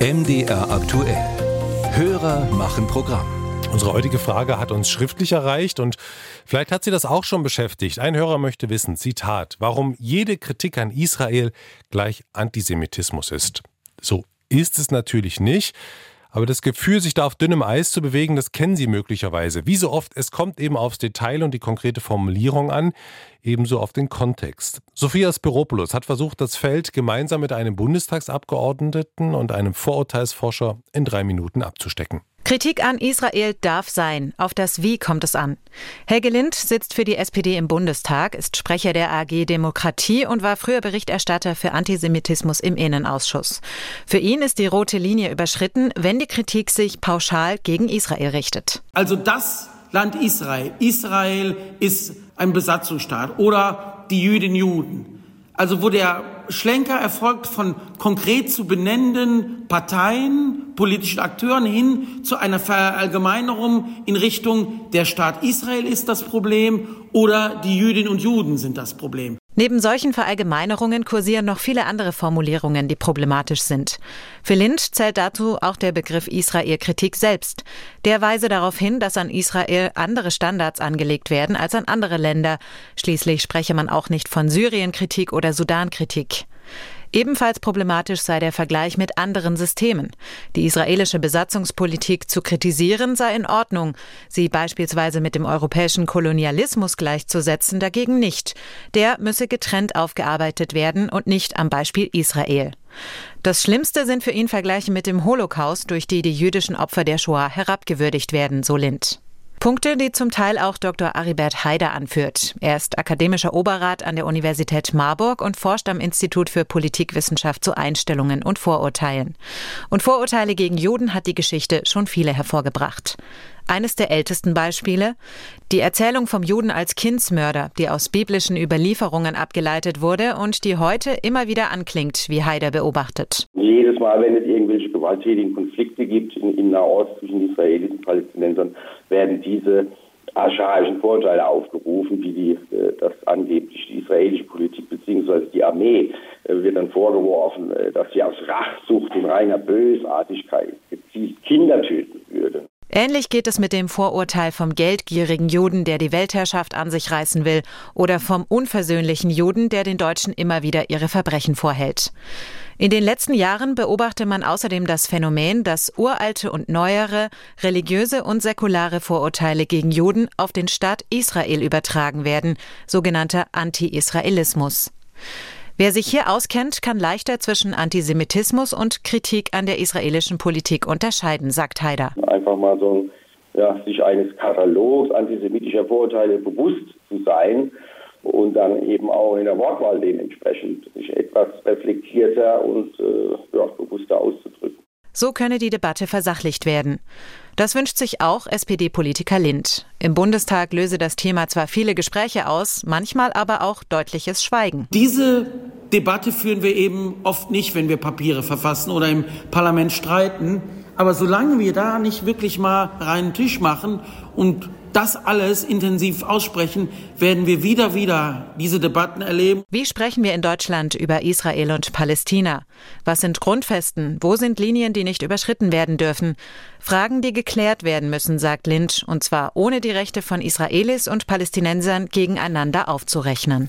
MDR aktuell. Hörer machen Programm. Unsere heutige Frage hat uns schriftlich erreicht und vielleicht hat Sie das auch schon beschäftigt. Ein Hörer möchte wissen, Zitat, warum jede Kritik an Israel gleich Antisemitismus ist. So ist es natürlich nicht. Aber das Gefühl, sich da auf dünnem Eis zu bewegen, das kennen Sie möglicherweise. Wie so oft, es kommt eben aufs Detail und die konkrete Formulierung an, ebenso auf den Kontext. Sophia Spiropoulos hat versucht, das Feld gemeinsam mit einem Bundestagsabgeordneten und einem Vorurteilsforscher in drei Minuten abzustecken. Kritik an Israel darf sein. Auf das Wie kommt es an. Helge Lind sitzt für die SPD im Bundestag, ist Sprecher der AG Demokratie und war früher Berichterstatter für Antisemitismus im Innenausschuss. Für ihn ist die rote Linie überschritten, wenn die Kritik sich pauschal gegen Israel richtet. Also das Land Israel. Israel ist ein Besatzungsstaat oder die Jüdinnen Juden. Also wo der Schlenker erfolgt von konkret zu benennenden Parteien, politischen Akteuren hin zu einer Verallgemeinerung in Richtung der Staat Israel ist das Problem oder die Jüdinnen und Juden sind das Problem. Neben solchen Verallgemeinerungen kursieren noch viele andere Formulierungen, die problematisch sind. Für Lind zählt dazu auch der Begriff Israel-Kritik selbst. Der weise darauf hin, dass an Israel andere Standards angelegt werden als an andere Länder. Schließlich spreche man auch nicht von Syrien-Kritik oder Sudan-Kritik. Ebenfalls problematisch sei der Vergleich mit anderen Systemen. Die israelische Besatzungspolitik zu kritisieren sei in Ordnung, sie beispielsweise mit dem europäischen Kolonialismus gleichzusetzen dagegen nicht. Der müsse getrennt aufgearbeitet werden und nicht am Beispiel Israel. Das Schlimmste sind für ihn Vergleiche mit dem Holocaust, durch die die jüdischen Opfer der Shoah herabgewürdigt werden, so Lind. Punkte, die zum Teil auch Dr. Aribert Haider anführt. Er ist akademischer Oberrat an der Universität Marburg und forscht am Institut für Politikwissenschaft zu Einstellungen und Vorurteilen. Und Vorurteile gegen Juden hat die Geschichte schon viele hervorgebracht. Eines der ältesten Beispiele, die Erzählung vom Juden als Kindsmörder, die aus biblischen Überlieferungen abgeleitet wurde und die heute immer wieder anklingt, wie Haider beobachtet. Jedes Mal, wenn es irgendwelche gewalttätigen Konflikte gibt in Nahost zwischen Israelis und Palästinensern, werden diese archaischen Vorteile aufgerufen, wie die, äh, das angeblich die israelische Politik bzw. die Armee äh, wird dann vorgeworfen, äh, dass sie aus Rachsucht und reiner Bösartigkeit gezielt Kinder töten. Ähnlich geht es mit dem Vorurteil vom geldgierigen Juden, der die Weltherrschaft an sich reißen will, oder vom unversöhnlichen Juden, der den Deutschen immer wieder ihre Verbrechen vorhält. In den letzten Jahren beobachte man außerdem das Phänomen, dass uralte und neuere, religiöse und säkulare Vorurteile gegen Juden auf den Staat Israel übertragen werden, sogenannter Anti-Israelismus. Wer sich hier auskennt, kann leichter zwischen Antisemitismus und Kritik an der israelischen Politik unterscheiden, sagt Haider. Einfach mal so ja, sich eines Katalogs antisemitischer Vorurteile bewusst zu sein und dann eben auch in der Wortwahl dementsprechend sich etwas reflektierter und äh, ja, bewusster auszudrücken. So könne die Debatte versachlicht werden. Das wünscht sich auch SPD-Politiker Lind. Im Bundestag löse das Thema zwar viele Gespräche aus, manchmal aber auch deutliches Schweigen. Diese Debatte führen wir eben oft nicht, wenn wir Papiere verfassen oder im Parlament streiten. Aber solange wir da nicht wirklich mal reinen Tisch machen und das alles intensiv aussprechen, werden wir wieder, wieder diese Debatten erleben. Wie sprechen wir in Deutschland über Israel und Palästina? Was sind Grundfesten? Wo sind Linien, die nicht überschritten werden dürfen? Fragen, die geklärt werden müssen, sagt Lynch, und zwar ohne die Rechte von Israelis und Palästinensern gegeneinander aufzurechnen.